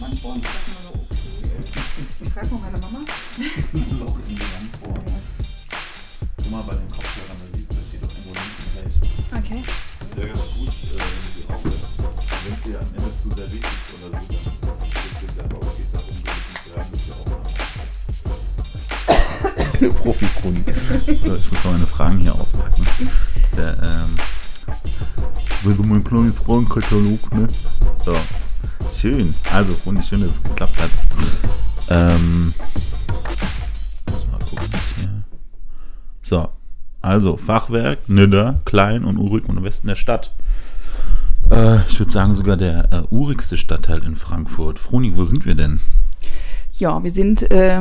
Wand bohren. Ich dachte mir so, okay. Ich frag mal meine Mama. Loch in die Wand bohren. Guck mal bei den Kopfhörern, da siehst du, das steht doch irgendwo links und rechts. Okay. Wäre ganz gut, äh, wenn du die aufhörst. Wenn es dir am Ende zu sehr wichtig ist oder so, dann geht es geht darum, Gewissen zu hören, dass wir auch Profi-Chronik. So, ich muss noch meine Fragen hier auspacken. Der, ähm, also mein kleines Fragenkatalog, ne? So. Schön. Also, Freunde, schön, dass es geklappt hat. Ähm. So. Also, Fachwerk, Nidda, klein und urig und im Westen der Stadt. Äh, ich würde sagen, sogar der äh, urigste Stadtteil in Frankfurt. Froni, wo sind wir denn? Ja, wir sind, äh,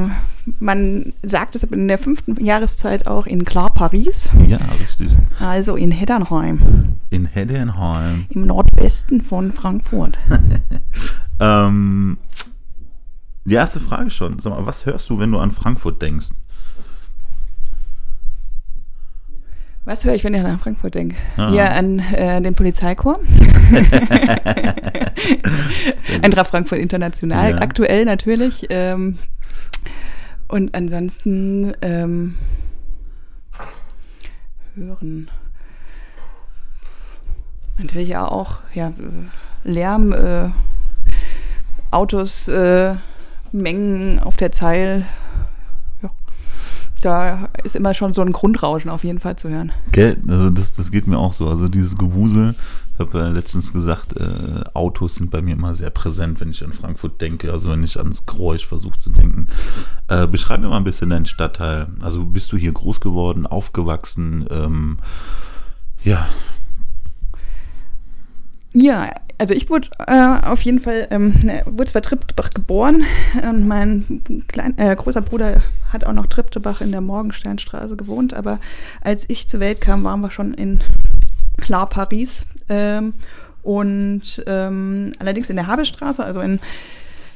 man sagt es in der fünften Jahreszeit auch in Klar Paris, Ja, richtig. also in Heddernheim, In Heddernheim. im Nordwesten von Frankfurt. Ähm, die erste Frage schon. Sag mal, was hörst du, wenn du an Frankfurt denkst? Was höre ich, wenn ich nach Frankfurt denke? Ah. Hier an äh, den Polizeikorps. Eintracht Frankfurt International, Ja. aktuell natürlich. Ähm, und ansonsten ähm, hören. Natürlich auch ja, Lärm, äh, Autos, äh, Mengen auf der Zeil. Da ist immer schon so ein Grundrauschen auf jeden Fall zu hören. Gell? Also das, das geht mir auch so. Also dieses Gewusel, ich habe äh, letztens gesagt, äh, Autos sind bei mir immer sehr präsent, wenn ich an Frankfurt denke, also wenn ich ans Geräusch versuche zu denken. Äh, beschreib mir mal ein bisschen deinen Stadtteil. Also bist du hier groß geworden, aufgewachsen? Ähm, ja, Ja, also ich wurde äh, auf jeden Fall, ähm, ne, wurde zwar Triptebach geboren und mein klein, äh, großer Bruder hat auch noch Triptebach in der Morgensternstraße gewohnt, aber als ich zur Welt kam, waren wir schon in Klar Paris ähm, und ähm, allerdings in der Habestraße, also in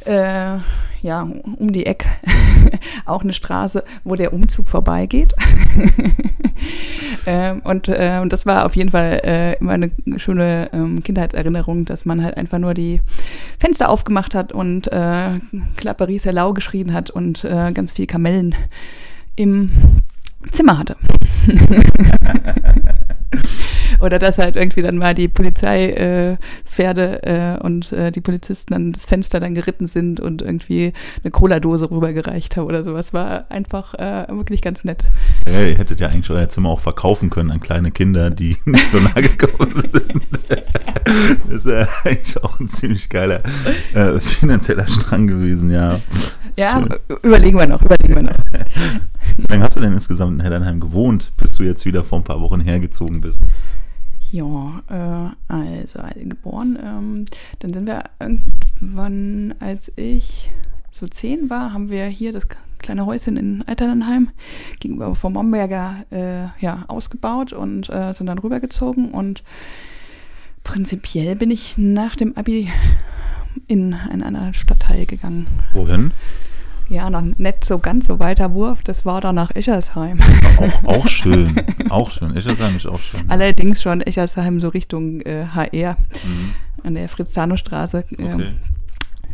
äh, ja, um die Ecke auch eine Straße, wo der Umzug vorbeigeht. ähm, und, äh, das war auf jeden Fall äh, immer eine schöne ähm, Kindheitserinnerung, dass man halt einfach nur die Fenster aufgemacht hat und äh, Klapperies Lau geschrien hat und äh, ganz viel Kamellen im Zimmer hatte. Oder dass halt irgendwie dann mal die Polizeipferde äh, äh, und äh, die Polizisten an das Fenster dann geritten sind und irgendwie eine Cola-Dose rübergereicht haben oder sowas. War einfach äh, wirklich ganz nett. Ja, ihr hättet ja eigentlich euer Zimmer auch verkaufen können an kleine Kinder, die nicht so nah gekommen sind. Das ist ja eigentlich auch ein ziemlich geiler äh, finanzieller Strang gewesen, ja. Ja, Schön. überlegen wir noch, überlegen wir noch. Wie lange hast du denn insgesamt in Heddernheim gewohnt, bis du jetzt wieder vor ein paar Wochen hergezogen bist? Ja, äh, also, also geboren, ähm, dann sind wir irgendwann, als ich so zehn war, haben wir hier das kleine Häuschen in Alternheim gegenüber vom Momberger äh, ja, ausgebaut und äh, sind dann rübergezogen und prinzipiell bin ich nach dem Abi in einen anderen Stadtteil gegangen. Wohin? Ja, noch nicht so ganz so weiter Wurf, das war dann nach Eschersheim. Auch, auch schön. Auch schön. Eschersheim ist auch schön. Allerdings schon Eschersheim so Richtung äh, HR Mhm. an der Fritz-Zano-Straße. Ähm, Okay.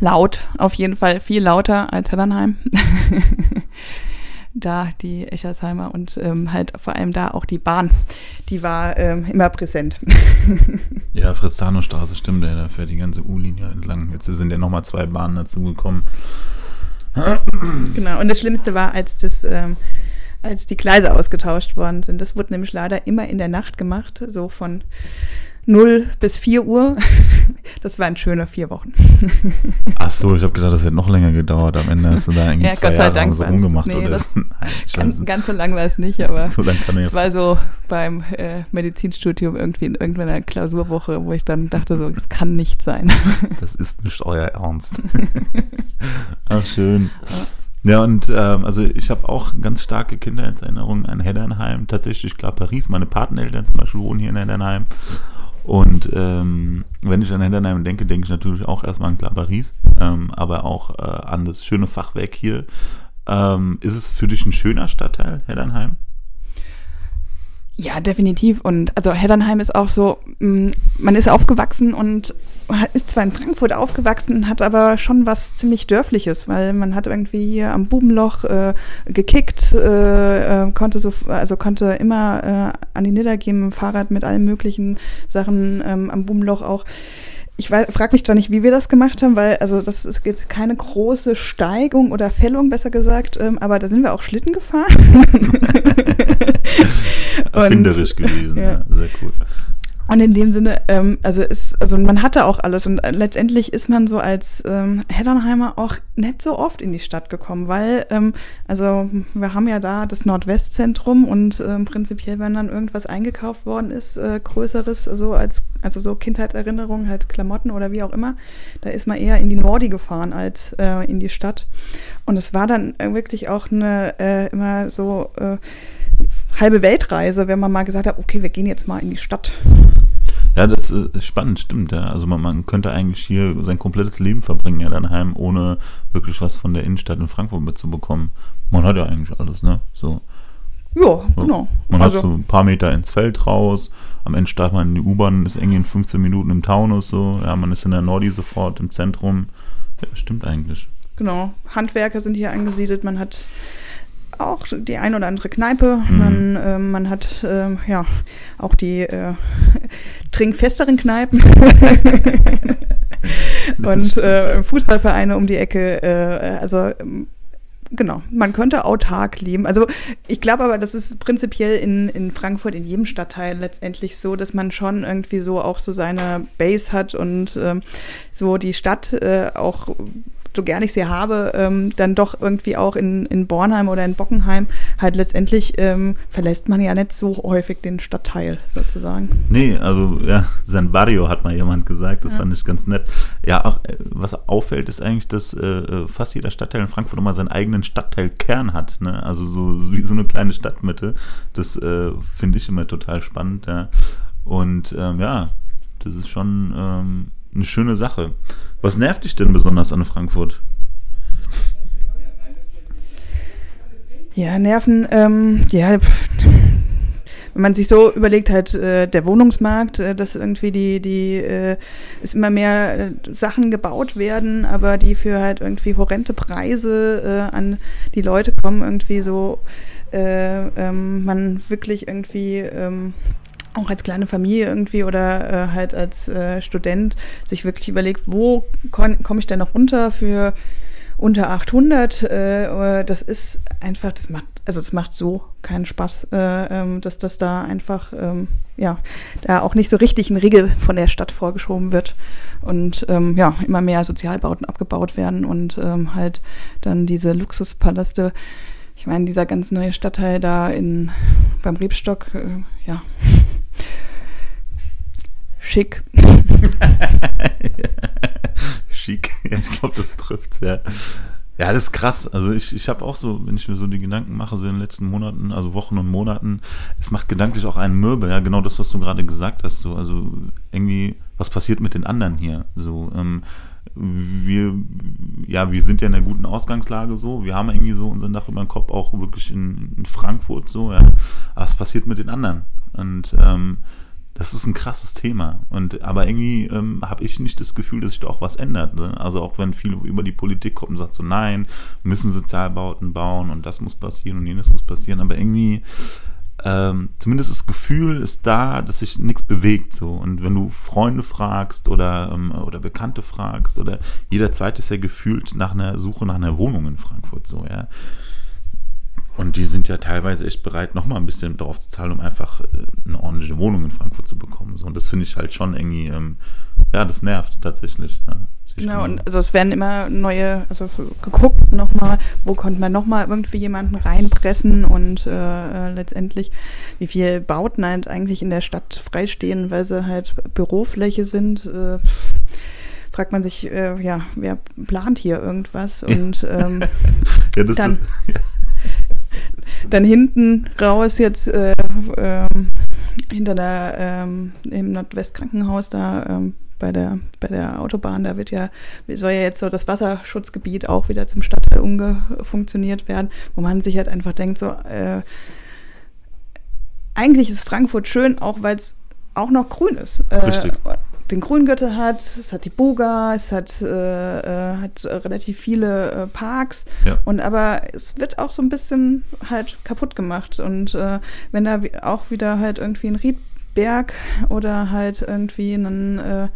laut, auf jeden Fall viel lauter als Heddernheim. da die Eschersheimer und ähm, halt vor allem da auch die Bahn, die war ähm, immer präsent. Ja, Fritz-Zano-Straße stimmt, da fährt die ganze U-Linie entlang. Jetzt sind ja nochmal zwei Bahnen dazugekommen. Genau, und das Schlimmste war, als das, ähm, als die Gleise ausgetauscht worden sind. Das wurde nämlich leider immer in der Nacht gemacht, so von 0 bis 4 Uhr. Das waren schöne vier Wochen. Ach so, ich habe gedacht, das hätte noch länger gedauert. Am Ende hast du da irgendwie Ja, zwei Gott sei Jahre Dank so rumgemacht. nee, oder? das- Nein, Ganz, ganz so lang war es nicht, aber so es ja war so beim äh, Medizinstudium irgendwie in irgendeiner Klausurwoche, wo ich dann dachte so, das kann nicht sein. Das ist nicht euer Ernst. Ach, schön. Ja, und ähm, also ich habe auch ganz starke Kindheitserinnerungen an Heddernheim. Tatsächlich, klar, Paris. Meine Pateneltern zum Beispiel wohnen hier in Heddernheim. Und ähm, wenn ich an Heddernheim denke, denke ich natürlich auch erstmal an klar Paris, ähm, aber auch äh, an das schöne Fachwerk hier. Ähm, ist es für dich ein schöner Stadtteil, Heddernheim? Ja, definitiv. Und also Heddernheim ist auch so, mh, man ist aufgewachsen und ist zwar in Frankfurt aufgewachsen, hat aber schon was ziemlich Dörfliches, weil man hat irgendwie hier am Bubenloch äh, gekickt, äh, äh, konnte so, also konnte immer äh, an die Nidder gehen Fahrrad mit allen möglichen Sachen ähm, am Bubenloch auch ich frage mich zwar nicht, wie wir das gemacht haben, weil also das ist jetzt keine große Steigung oder Fällung, besser gesagt, ähm, aber da sind wir auch Schlitten gefahren. Erfinderisch gewesen, ja. ja. sehr cool. Und in dem Sinne, ähm, also ist, also man hatte auch alles und äh, letztendlich ist man so als ähm, Heddernheimer auch nicht so oft in die Stadt gekommen, weil ähm, also wir haben ja da das Nordwestzentrum und ähm, prinzipiell, wenn dann irgendwas eingekauft worden ist, äh, größeres, so als also so Kindheitserinnerungen, halt Klamotten oder wie auch immer, da ist man eher in die Nordi gefahren als äh, in die Stadt. Und es war dann wirklich auch eine äh, immer so äh, halbe Weltreise, wenn man mal gesagt hat, okay, wir gehen jetzt mal in die Stadt. Ja, das ist spannend, stimmt, ja. Also man, man könnte eigentlich hier sein komplettes Leben verbringen, ja, daheim, ohne wirklich was von der Innenstadt in Frankfurt mitzubekommen. Man hat ja eigentlich alles, ne? So. Ja, genau. Man also, hat so ein paar Meter ins Feld raus, am Ende steigt man in die U-Bahn, ist irgendwie in 15 Minuten im Taunus, so, ja, man ist in der Nordi sofort im Zentrum. Ja, stimmt eigentlich. Genau. Handwerker sind hier angesiedelt, man hat auch die ein oder andere Kneipe. Mhm. Man, äh, man hat äh, ja auch die äh, trinkfesteren Kneipen. und äh, Fußballvereine um die Ecke. Äh, also ähm, genau, man könnte autark leben. Also ich glaube aber, das ist prinzipiell in, in Frankfurt, in jedem Stadtteil letztendlich so, dass man schon irgendwie so auch so seine Base hat und ähm, so die Stadt äh, auch so gern ich sie habe, ähm, dann doch irgendwie auch in, in Bornheim oder in Bockenheim halt letztendlich ähm, verlässt man ja nicht so häufig den Stadtteil sozusagen. Nee, also ja, San Barrio hat mal jemand gesagt, das ja. fand ich ganz nett. Ja, auch äh, was auffällt, ist eigentlich, dass äh, äh fast jeder Stadtteil in Frankfurt immer seinen eigenen Stadtteilkern hat. Ne? Also so wie so eine kleine Stadtmitte. Das äh, finde ich immer total spannend. Ja. Und ähm, ja, das ist schon ähm, eine schöne Sache. Was nervt dich denn besonders an Frankfurt? Ja, Nerven, ähm, ja, wenn man sich so überlegt, halt äh, der Wohnungsmarkt, äh, dass irgendwie die, die, äh, es immer mehr äh, Sachen gebaut werden, aber die für halt irgendwie horrende Preise äh, an die Leute kommen, irgendwie so, äh, ähm, man wirklich irgendwie ähm, auch als kleine Familie irgendwie oder äh, halt als äh, Student sich wirklich überlegt, wo komme ich denn noch runter für unter 800? Äh, das ist einfach, das macht, also das macht so keinen Spaß, äh, ähm, dass das da einfach, ähm, ja, da auch nicht so richtig ein Riegel von der Stadt vorgeschoben wird und ähm, ja, immer mehr Sozialbauten abgebaut werden und ähm, halt dann diese Luxuspaläste ich meine, dieser ganz neue Stadtteil da in, beim Rebstock, äh, ja, schick. schick, ja, ich glaube, das trifft ja. Ja, das ist krass. Also ich, ich habe auch so, wenn ich mir so die Gedanken mache, so in den letzten Monaten, also Wochen und Monaten, es macht gedanklich auch einen Mürbe, ja, genau das, was du gerade gesagt hast. So, also irgendwie, was passiert mit den anderen hier? So, ähm, wir, ja, wir sind ja in einer guten Ausgangslage so. Wir haben irgendwie so unseren Dach über den Kopf auch wirklich in, in Frankfurt so, ja. Aber was passiert mit den anderen? Und ähm, das ist ein krasses Thema. Und aber irgendwie ähm, habe ich nicht das Gefühl, dass sich da auch was ändert. Ne? Also auch wenn viele über die Politik kommen und sagen so, nein, müssen Sozialbauten bauen und das muss passieren und jenes muss passieren, aber irgendwie ähm, zumindest das Gefühl ist da, dass sich nichts bewegt. So. Und wenn du Freunde fragst oder, ähm, oder Bekannte fragst oder jeder zweite ist ja gefühlt nach einer Suche nach einer Wohnung in Frankfurt so, ja. Und die sind ja teilweise echt bereit, nochmal ein bisschen darauf zu zahlen, um einfach äh, eine ordentliche Wohnung in Frankfurt zu bekommen. So. Und das finde ich halt schon irgendwie, ähm, ja, das nervt tatsächlich. Ja. Genau, und also es werden immer neue, also geguckt nochmal, wo konnte man nochmal irgendwie jemanden reinpressen und äh, äh, letztendlich, wie viel Bauten halt eigentlich in der Stadt freistehen, weil sie halt Bürofläche sind. Äh, fragt man sich, äh, ja, wer plant hier irgendwas? Und ähm, ja, dann, ist, ja. Dann hinten raus jetzt äh, äh, hinter der ähm, im Nordwestkrankenhaus da ähm, bei der, bei der Autobahn, da wird ja, soll ja jetzt so das Wasserschutzgebiet auch wieder zum Stadtteil umgefunktioniert werden, wo man sich halt einfach denkt, so, äh, eigentlich ist Frankfurt schön, auch weil es auch noch grün ist. Äh, Richtig. Den Grüngürtel hat, es hat die Buga, es hat, äh, äh, hat relativ viele äh, Parks. Ja. Und aber es wird auch so ein bisschen halt kaputt gemacht. Und äh, wenn da auch wieder halt irgendwie ein Riedberg oder halt irgendwie ein, äh,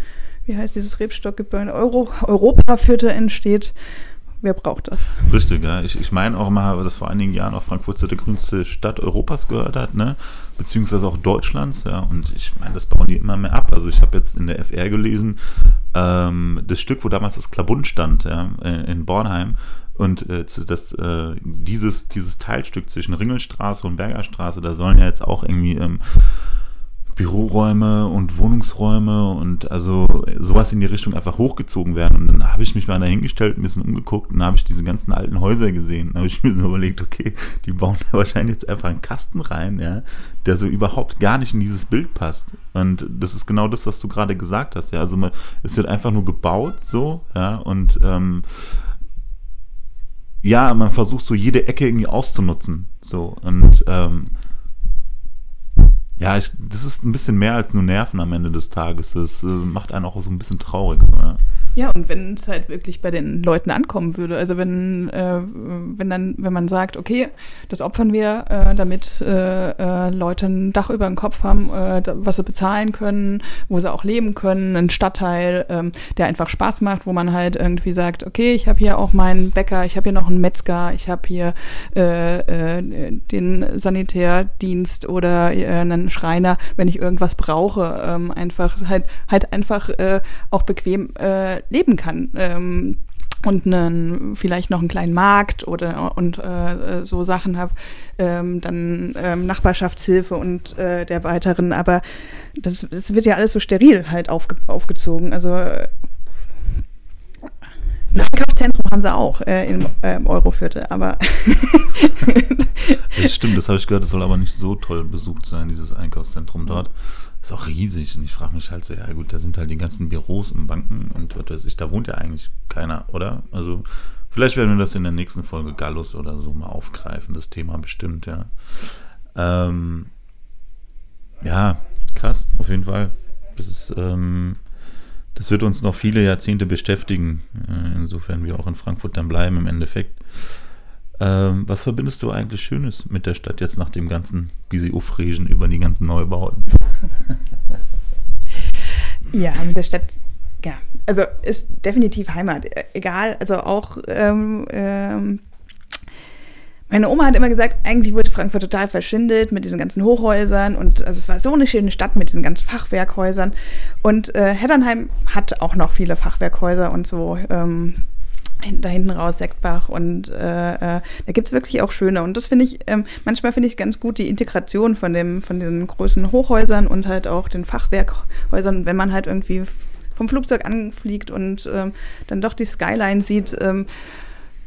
wie heißt dieses Rebstockgebäude, Euro, Europaviertel entsteht, wer braucht das? Richtig, ja. Ich, ich meine auch mal, dass vor einigen Jahren auch Frankfurt zu der grünste Stadt Europas gehört hat, ne? Beziehungsweise auch Deutschlands, ja. Und ich meine, das bauen die immer mehr ab. Also ich habe jetzt in der FR gelesen, ähm, das Stück, wo damals das Klabund stand, ja, in Bornheim. Und äh, das, äh, dieses, dieses Teilstück zwischen Ringelstraße und Bergerstraße, da sollen ja jetzt auch irgendwie ähm, Büroräume und Wohnungsräume und also sowas in die Richtung einfach hochgezogen werden. Und dann habe ich mich mal dahingestellt, ein bisschen umgeguckt und habe ich diese ganzen alten Häuser gesehen. Dann habe ich mir so überlegt, okay, die bauen da wahrscheinlich jetzt einfach einen Kasten rein, ja, der so überhaupt gar nicht in dieses Bild passt. Und das ist genau das, was du gerade gesagt hast, ja. Also man, es wird einfach nur gebaut, so, ja, und ähm, ja, man versucht so jede Ecke irgendwie auszunutzen. So, und ähm, ja, ich, das ist ein bisschen mehr als nur Nerven am Ende des Tages. Das äh, macht einen auch so ein bisschen traurig. So, ja. Ja, und wenn es halt wirklich bei den Leuten ankommen würde, also wenn, äh, wenn dann, wenn man sagt, okay, das opfern wir, äh, damit äh, äh, Leute ein Dach über dem Kopf haben, äh, was sie bezahlen können, wo sie auch leben können, ein Stadtteil, ähm, der einfach Spaß macht, wo man halt irgendwie sagt, okay, ich habe hier auch meinen Bäcker, ich habe hier noch einen Metzger, ich habe hier äh, äh, den Sanitärdienst oder äh, einen Schreiner, wenn ich irgendwas brauche, ähm, einfach halt halt einfach äh, auch bequem äh, leben kann. Ähm, und einen, vielleicht noch einen kleinen Markt oder und äh, äh, so Sachen habe, ähm, dann ähm, Nachbarschaftshilfe und äh, der weiteren, aber das, das wird ja alles so steril halt aufge, aufgezogen. Also äh, ein Einkaufszentrum haben sie auch äh, im, äh, im Euroviertel, aber Das stimmt, das habe ich gehört. Das soll aber nicht so toll besucht sein, dieses Einkaufszentrum dort. Ist auch riesig. Und ich frage mich halt so, ja gut, da sind halt die ganzen Büros und Banken und was weiß ich, da wohnt ja eigentlich keiner, oder? Also vielleicht werden wir das in der nächsten Folge Gallus oder so mal aufgreifen, das Thema bestimmt, ja. Ähm, ja, krass, auf jeden Fall. Das ist, ähm, das wird uns noch viele Jahrzehnte beschäftigen, äh, insofern wir auch in Frankfurt dann bleiben im Endeffekt. Ähm, was verbindest du eigentlich Schönes mit der Stadt jetzt nach dem ganzen Bisi-Ufregen über die ganzen Neubauten? Ja, mit der Stadt, ja, also ist definitiv Heimat. Egal, also auch, ähm, ähm, meine Oma hat immer gesagt, eigentlich wurde Frankfurt total verschindelt mit diesen ganzen Hochhäusern und also es war so eine schöne Stadt mit diesen ganzen Fachwerkhäusern. Und äh, Heddernheim hat auch noch viele Fachwerkhäuser und so. Ähm, da hinten raus, Sektbach und äh, äh, da gibt's wirklich auch schöne. Und das finde ich, ähm, manchmal finde ich ganz gut die Integration von dem, von diesen großen Hochhäusern und halt auch den Fachwerkhäusern, wenn man halt irgendwie vom Flugzeug anfliegt und ähm, dann doch die Skyline sieht, ähm,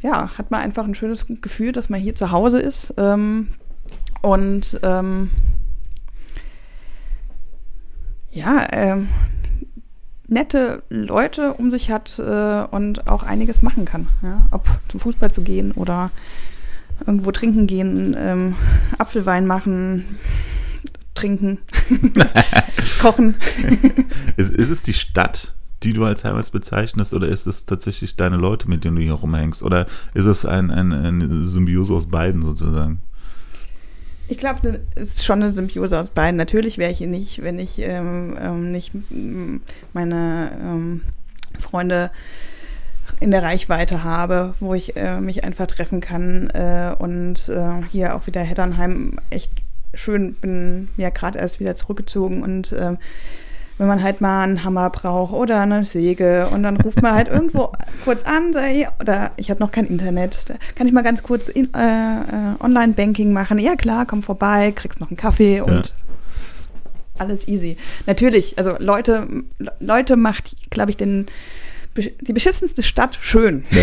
ja, hat man einfach ein schönes Gefühl, dass man hier zu Hause ist. Ähm, und ähm, ja, ähm, nette Leute um sich hat äh, und auch einiges machen kann. Ja? Ob zum Fußball zu gehen oder irgendwo trinken gehen, ähm, Apfelwein machen, trinken, kochen. Ist, ist es die Stadt, die du als Heimat bezeichnest, oder ist es tatsächlich deine Leute, mit denen du hier rumhängst? Oder ist es ein, ein, eine Symbiose aus beiden sozusagen? Ich glaube, es ist schon eine Symbiose aus beiden. Natürlich wäre ich hier nicht, wenn ich ähm, ähm, nicht ähm, meine ähm, Freunde in der Reichweite habe, wo ich äh, mich einfach treffen kann äh, und äh, hier auch wieder Heddernheim echt schön bin ja gerade erst wieder zurückgezogen und ähm, wenn man halt mal einen Hammer braucht oder eine Säge und dann ruft man halt irgendwo kurz an, ja, oder ich habe noch kein Internet, da kann ich mal ganz kurz äh, äh, Online-Banking machen. Ja klar, komm vorbei, kriegst noch einen Kaffee und Ja. alles easy. Natürlich, also Leute, Leute macht, glaube ich, den die beschissenste Stadt schön.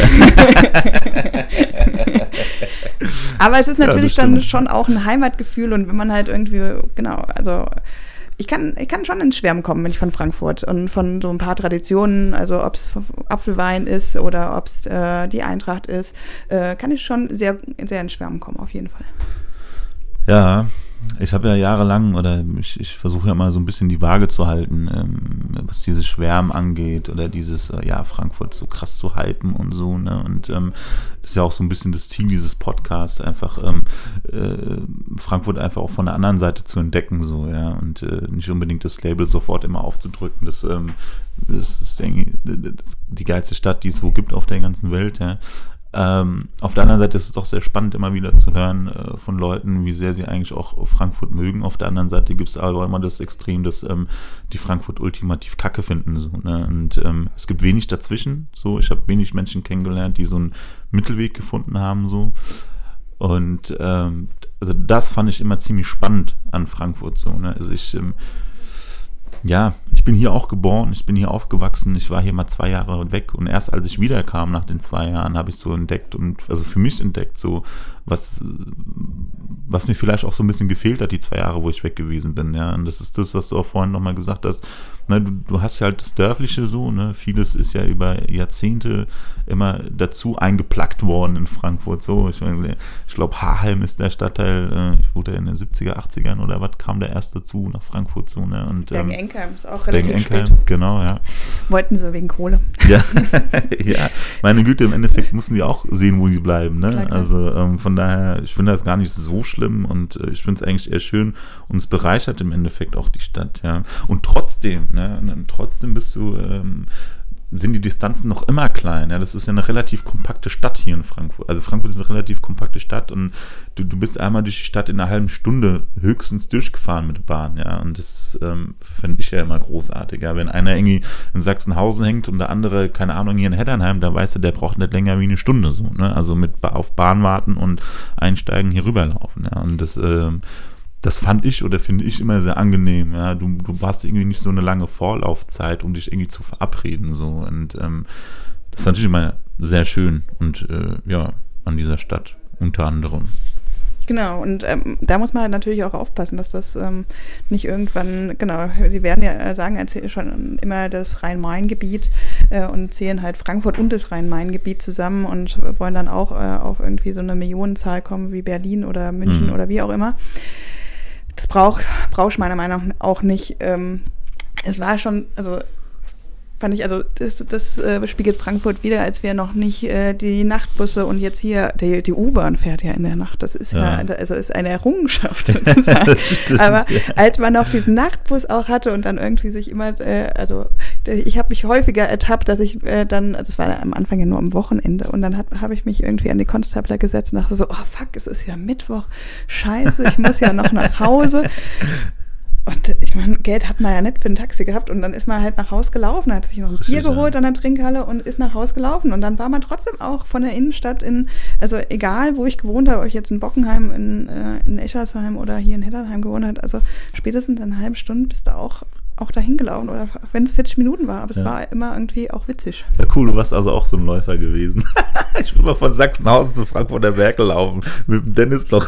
Aber es ist Ja, natürlich das dann schon auch ein Heimatgefühl und wenn man halt irgendwie, genau, also ich kann, ich kann schon ins Schwärmen kommen, wenn ich von Frankfurt und von so ein paar Traditionen, also ob es Apfelwein ist oder ob es äh, die Eintracht ist, äh, kann ich schon sehr, sehr ins Schwärmen kommen, auf jeden Fall. Ja, ich habe ja jahrelang oder ich, ich versuche ja mal so ein bisschen die Waage zu halten, ähm, was dieses Schwärmen angeht oder dieses, äh, ja, Frankfurt so krass zu hypen und so, ne? Und ähm, das ist ja auch so ein bisschen das Ziel dieses Podcasts, einfach ähm, äh, Frankfurt einfach auch von der anderen Seite zu entdecken, so, ja, und äh, nicht unbedingt das Label sofort immer aufzudrücken. Das, ähm, das ist denke ich, die geilste Stadt, die es wo gibt auf der ganzen Welt, ja. Ähm, auf der anderen Seite ist es doch sehr spannend, immer wieder zu hören äh, von Leuten, wie sehr sie eigentlich auch Frankfurt mögen. Auf der anderen Seite gibt es aber immer das Extrem, dass ähm, die Frankfurt ultimativ Kacke finden. So, ne? Und ähm, es gibt wenig dazwischen. So, ich habe wenig Menschen kennengelernt, die so einen Mittelweg gefunden haben. So. Und ähm, also das fand ich immer ziemlich spannend an Frankfurt. So, ne? Also ich ähm, ja, ich bin hier auch geboren, ich bin hier aufgewachsen, ich war hier mal zwei Jahre weg und erst als ich wiederkam nach den zwei Jahren, habe ich so entdeckt und also für mich entdeckt, so was, was mir vielleicht auch so ein bisschen gefehlt hat, die zwei Jahre, wo ich weg gewesen bin, ja. Und das ist das, was du auch vorhin nochmal gesagt hast. Ne, du, du hast ja halt das Dörfliche so, ne? Vieles ist ja über Jahrzehnte immer dazu eingeplackt worden in Frankfurt. So, ich, meine, ich glaube, Haarheim ist der Stadtteil, äh, ich wurde in den 70er, 80ern oder was kam der erst dazu nach Frankfurt zu, ne? Und, ähm, ist auch relativ Bergen-Enkheim, spät. genau, ja. Wollten sie wegen Kohle. Ja, ja, meine Güte, im Endeffekt mussten die auch sehen, wo die bleiben, ne? Klar, klar. Also ähm, von daher, ich finde das gar nicht so schlimm und äh, ich finde es eigentlich eher schön und es bereichert im Endeffekt auch die Stadt, ja. Und trotzdem, ne, trotzdem bist du ähm, sind die Distanzen noch immer klein. Ja? Das ist ja eine relativ kompakte Stadt hier in Frankfurt. Also Frankfurt ist eine relativ kompakte Stadt und du, du bist einmal durch die Stadt in einer halben Stunde höchstens durchgefahren mit der Bahn, ja. Und das ähm, finde ich ja immer großartig. Ja? Wenn einer irgendwie in Sachsenhausen hängt und der andere, keine Ahnung, hier in Heddernheim, da weißt du, der braucht nicht länger wie eine Stunde so. Ne? Also mit auf Bahn warten und einsteigen hier rüberlaufen. Ja? Und das ähm, das fand ich oder finde ich immer sehr angenehm. Ja, du, du hast irgendwie nicht so eine lange Vorlaufzeit, um dich irgendwie zu verabreden. So. Und ähm, das ist natürlich immer sehr schön und äh, ja, an dieser Stadt unter anderem. Genau, und ähm, da muss man halt natürlich auch aufpassen, dass das ähm, nicht irgendwann, genau, sie werden ja äh, sagen schon immer das Rhein-Main-Gebiet äh, und zählen halt Frankfurt und das Rhein-Main-Gebiet zusammen und wollen dann auch äh, auf irgendwie so eine Millionenzahl kommen wie Berlin oder München mhm. oder wie auch immer. Das braucht brauche ich meiner Meinung nach auch nicht. Ähm, es war schon, also fand ich, also das, das äh, spiegelt Frankfurt wieder, als wäre noch nicht äh, die Nachtbusse und jetzt hier, die, die U-Bahn fährt ja in der Nacht. Das ist ja, ja also ist eine Errungenschaft sozusagen. stimmt, Aber ja. als man noch diesen Nachtbus auch hatte und dann irgendwie sich immer, äh, also ich habe mich häufiger ertappt, dass ich äh, dann, das war am Anfang ja nur am Wochenende und dann habe ich mich irgendwie an die Konstabler gesetzt und dachte so, oh fuck, es ist ja Mittwoch, scheiße, ich muss ja noch nach Hause. Und ich meine, Geld hat man ja nicht für ein Taxi gehabt und dann ist man halt nach Haus gelaufen, hat sich noch ein Bier geholt an der Trinkhalle und ist nach Haus gelaufen. Und dann war man trotzdem auch von der Innenstadt in, also egal wo ich gewohnt habe, ob ich jetzt in Bockenheim, in, äh, in Eschersheim oder hier in Heddernheim gewohnt habe, also spätestens in einer halben Stunde bist du auch auch dahin gelaufen oder wenn es 40 Minuten war, aber es ja. war immer irgendwie auch witzig. Ja, cool, du warst also auch so ein Läufer gewesen. ich bin mal von Sachsenhausen zu Frankfurter Berg gelaufen mit dem Dennis noch.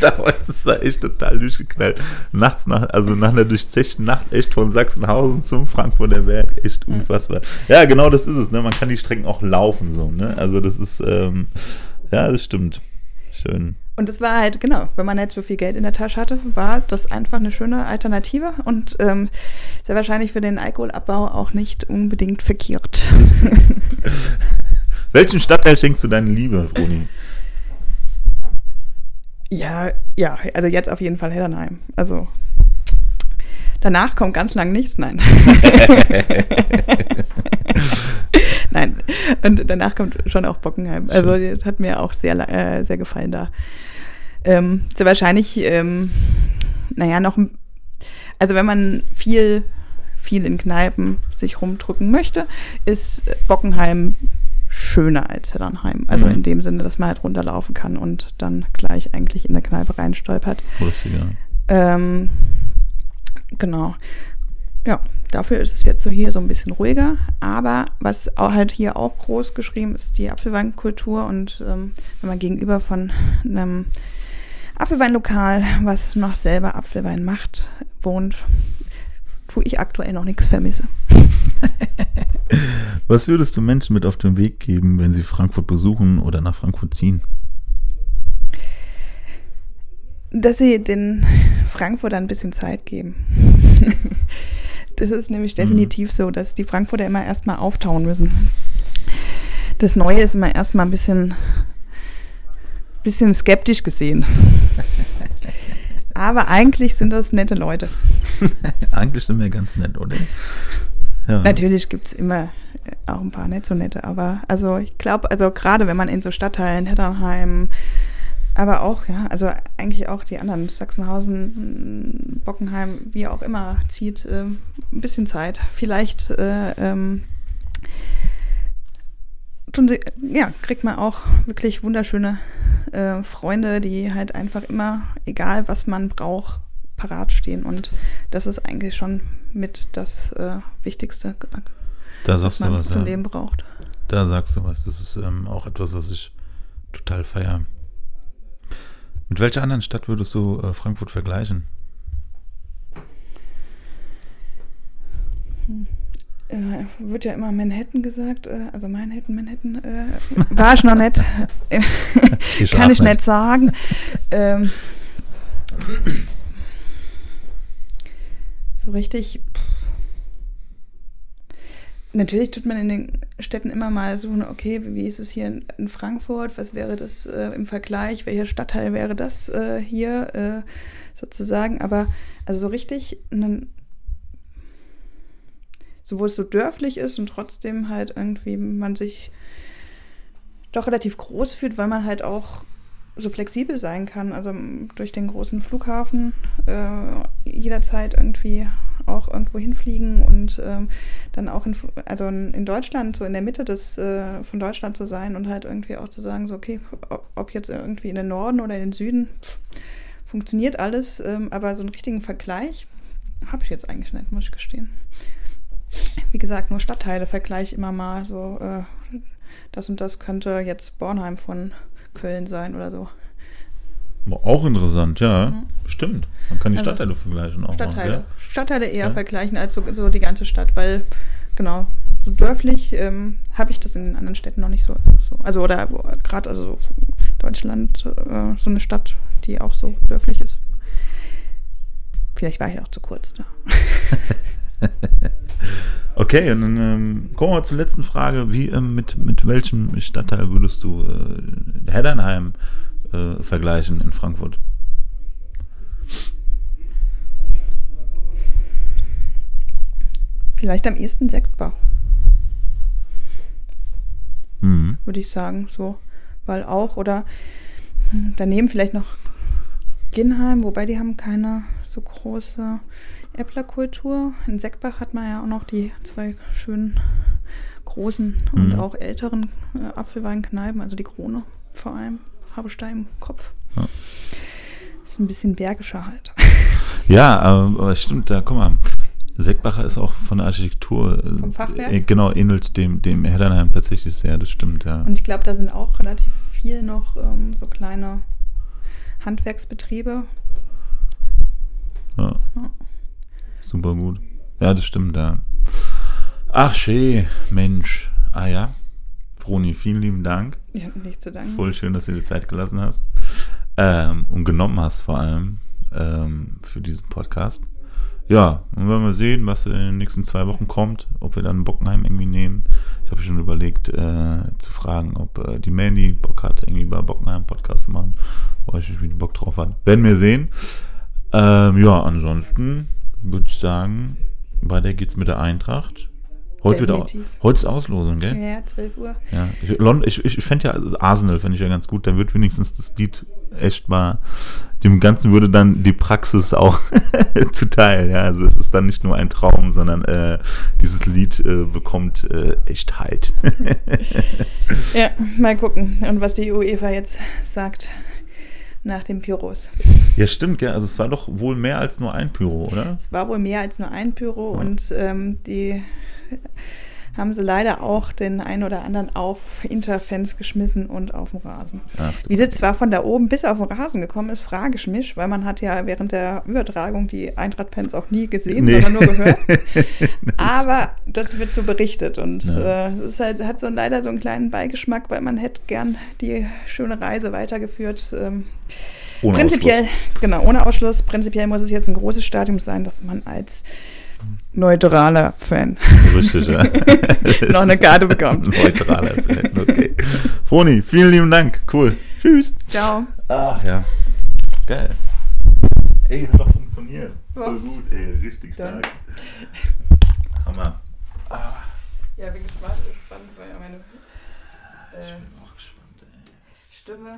Damals ist er echt total durchgeknallt. Nachts nach, also nach einer durchzechten Nacht echt von Sachsenhausen zum Frankfurter Berg. Echt unfassbar. Ja, genau das ist es, ne? Man kann die Strecken auch laufen so, ne? Also das ist, ähm, ja, das stimmt. Schön. Und es war halt, genau, wenn man nicht so viel Geld in der Tasche hatte, war das einfach eine schöne Alternative und ähm, sehr wahrscheinlich für den Alkoholabbau auch nicht unbedingt verkehrt. Welchen Stadtteil schenkst du deine Liebe, Froni? Ja, ja, also jetzt auf jeden Fall Heddernheim. Also danach kommt ganz lang nichts, nein. nein. Und danach kommt schon auch Bockenheim. Also das hat mir auch sehr, äh, sehr gefallen da. Ähm, sehr wahrscheinlich, ähm, naja, noch, also wenn man viel, viel in Kneipen sich rumdrücken möchte, ist Bockenheim schöner als Heddernheim. Also mhm. in dem Sinne, dass man halt runterlaufen kann und dann gleich eigentlich in der Kneipe reinstolpert. Lustiger. Ähm, genau. Ja, dafür ist es jetzt so hier so ein bisschen ruhiger. Aber was auch halt hier auch groß geschrieben ist, die Apfelweinkultur. Und ähm, wenn man gegenüber von einem Apfelweinlokal, was noch selber Apfelwein macht, wohnt, tue ich aktuell noch nichts vermisse. was würdest du Menschen mit auf den Weg geben, wenn sie Frankfurt besuchen oder nach Frankfurt ziehen? dass sie den Frankfurter ein bisschen Zeit geben. das ist nämlich definitiv so, dass die Frankfurter immer erstmal auftauen müssen. Das Neue ist immer erstmal ein bisschen, bisschen skeptisch gesehen. Aber eigentlich sind das nette Leute. Eigentlich sind wir ganz nett, oder? Ja. Natürlich gibt es immer äh, auch ein paar nicht so nette, aber also ich glaube, also gerade wenn man in so Stadtteilen, Hetternheim, aber auch, ja, also eigentlich auch die anderen, Sachsenhausen, Bockenheim, wie auch immer, zieht äh, ein bisschen Zeit. Vielleicht äh, ähm, tun sie, ja, kriegt man auch wirklich wunderschöne äh, Freunde, die halt einfach immer, egal was man braucht, parat stehen. Und das ist eigentlich schon mit das äh, Wichtigste, da sagst was man du was, zum ja. Leben braucht. Da sagst du was. Das ist ähm, auch etwas, was ich total feiere. Mit welcher anderen Stadt würdest du äh, Frankfurt vergleichen? Äh, wird ja immer Manhattan gesagt, äh, also Manhattan, Manhattan, äh, war ich noch nicht, Ich kann ich nicht sagen. Ähm, so richtig. pff. Natürlich tut man in den Städten immer mal so, okay, wie ist es hier in, in Frankfurt? Was wäre das äh, im Vergleich? Welcher Stadtteil wäre das äh, hier äh, sozusagen? Aber also so richtig einen so wo es so dörflich ist und trotzdem halt irgendwie man sich doch relativ groß fühlt, weil man halt auch so flexibel sein kann. Also m, durch den großen Flughafen äh, jederzeit irgendwie auch irgendwo hinfliegen und ähm, dann auch in, also in Deutschland, so in der Mitte des, äh, von Deutschland zu sein und halt irgendwie auch zu sagen, so okay, ob, ob jetzt irgendwie in den Norden oder in den Süden, pff, funktioniert alles, ähm, aber so einen richtigen Vergleich habe ich jetzt eigentlich nicht, muss ich gestehen wie gesagt, nur Stadtteile vergleiche immer mal so, äh, das und das könnte jetzt Bornheim von Köln sein oder so. Auch interessant, ja. Mhm. Stimmt. Man kann die Also, Stadtteile vergleichen auch Stadtteile. Noch, Stadtteile eher Ja. vergleichen als so, so die ganze Stadt, weil, genau, so dörflich ähm, habe ich das in den anderen Städten noch nicht so. so. Also, oder gerade, also so Deutschland, äh, so eine Stadt, die auch so dörflich ist. Vielleicht war ich auch zu kurz da. Okay, und dann ähm, kommen wir zur letzten Frage. Wie, ähm, mit, mit welchem Stadtteil würdest du äh, Heddernheim äh, vergleichen in Frankfurt? Vielleicht am ehesten Sektbach. Mhm. würde ich sagen, so, weil auch oder hm, daneben vielleicht noch Ginheim, wobei die haben keine so große Äpplerkultur. In Seckbach hat man ja auch noch die zwei schönen großen und Mhm. auch älteren äh, Apfelweinkneipen, also die Krone vor allem, habe ich da im Kopf. Ja. Ist ein bisschen bergischer halt. Ja, aber, aber stimmt, da, guck mal. Seckbacher ist auch von der Architektur. äh, Vom Fachwerk? äh, Genau, ähnelt dem, dem Heddernheim tatsächlich sehr, das stimmt, ja. Und ich glaube, da sind auch relativ viel noch ähm, so kleine Handwerksbetriebe. ja. Ja. Super gut. Ja, das stimmt, ja. Ach, schön, Mensch. Ah ja. Froni, vielen lieben Dank. Ich habe nicht zu danken. Voll schön, dass du dir Zeit gelassen hast. Ähm, und genommen hast vor allem ähm, für diesen Podcast. Ja, und werden wir sehen, was in den nächsten zwei Wochen kommt, ob wir dann Bockenheim irgendwie nehmen. Ich habe schon überlegt, äh, zu fragen, ob äh, die Mandy Bock hat, irgendwie bei Bockenheim Podcast zu machen. Weiß nicht, wie die Bock drauf hat. Werden wir sehen. Ähm, ja, ansonsten würde ich sagen, weiter geht's mit der Eintracht. Heute, Definitiv. heute ist Auslosung, gell? Ja, 12 Uhr. Ja, ich, ich, ich fände ja Arsenal, fände ich ja ganz gut. Dann wird wenigstens das Lied echt mal, dem Ganzen würde dann die Praxis auch zuteil. Ja, also es ist dann nicht nur ein Traum, sondern äh, dieses Lied äh, bekommt äh, Echtheit. Ja, mal gucken. Und was die UEFA jetzt sagt nach dem Pyros. ja, stimmt, gell? Also es war doch wohl mehr als nur ein Pyro, oder? Es war wohl mehr als nur ein Pyro Ja. und ähm, die haben sie leider auch den einen oder anderen auf Interfans geschmissen und auf den Rasen. Ach, Wie sie zwar von da oben bis auf den Rasen gekommen ist, frage ich mich, weil man hat ja während der Übertragung die Eintracht-Fans auch nie gesehen, Nee. sondern nur gehört. Aber das wird so berichtet und Ja. äh, es halt, hat so leider so einen kleinen Beigeschmack, weil man hätte gern die schöne Reise weitergeführt. Ähm, Ohne prinzipiell, genau, ohne Ausschluss, prinzipiell muss es jetzt ein großes Stadium sein, dass man als neutraler Fan Richtig, ja. noch eine Karte bekommt. Neutraler Fan, okay. Froni, vielen lieben Dank. Cool. Tschüss. Ciao. Ach ja. Geil. Ey, hat doch funktioniert. Ja. Voll gut, ey. Richtig Dann. stark. Hammer. Ja, bin gespannt, gespannt weil meine Ich bin auch gespannt, ey. Stimme.